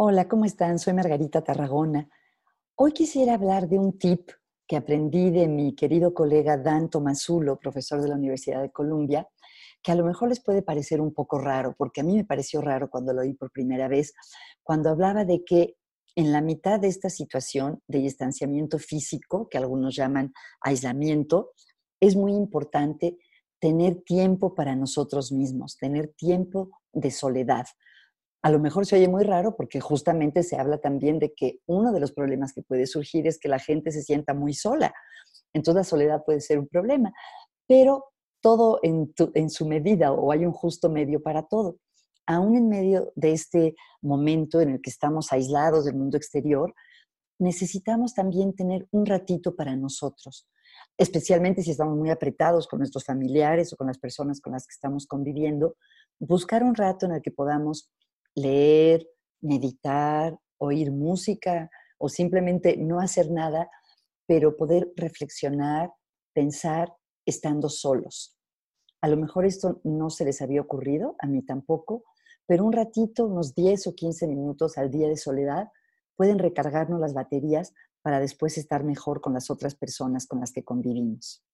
Hola, ¿cómo están? Soy Margarita Tarragona. Hoy quisiera hablar de un tip que aprendí de mi querido colega Dan Tomazulo, profesor de la Universidad de Columbia, que a lo mejor les puede parecer un poco raro, porque a mí me pareció raro cuando lo oí por primera vez, cuando hablaba de que en la mitad de esta situación de distanciamiento físico, que algunos llaman aislamiento, es muy importante tener tiempo para nosotros mismos, tener tiempo de soledad a lo mejor se oye muy raro porque justamente se habla también de que uno de los problemas que puede surgir es que la gente se sienta muy sola. Entonces la soledad puede ser un problema, pero todo en, su medida o hay un justo medio para todo. Aún en medio de este momento en el que estamos aislados del mundo exterior, necesitamos también tener un ratito para nosotros, especialmente si estamos muy apretados con nuestros familiares o con las personas con las que estamos conviviendo, buscar un rato en el que podamos leer, meditar, oír música o simplemente no hacer nada, pero poder reflexionar, pensar estando solos. A lo mejor esto no se les había ocurrido, a mí tampoco, pero un ratito, unos 10 o 15 minutos al día de soledad, pueden recargarnos las baterías para después estar mejor con las otras personas con las que convivimos.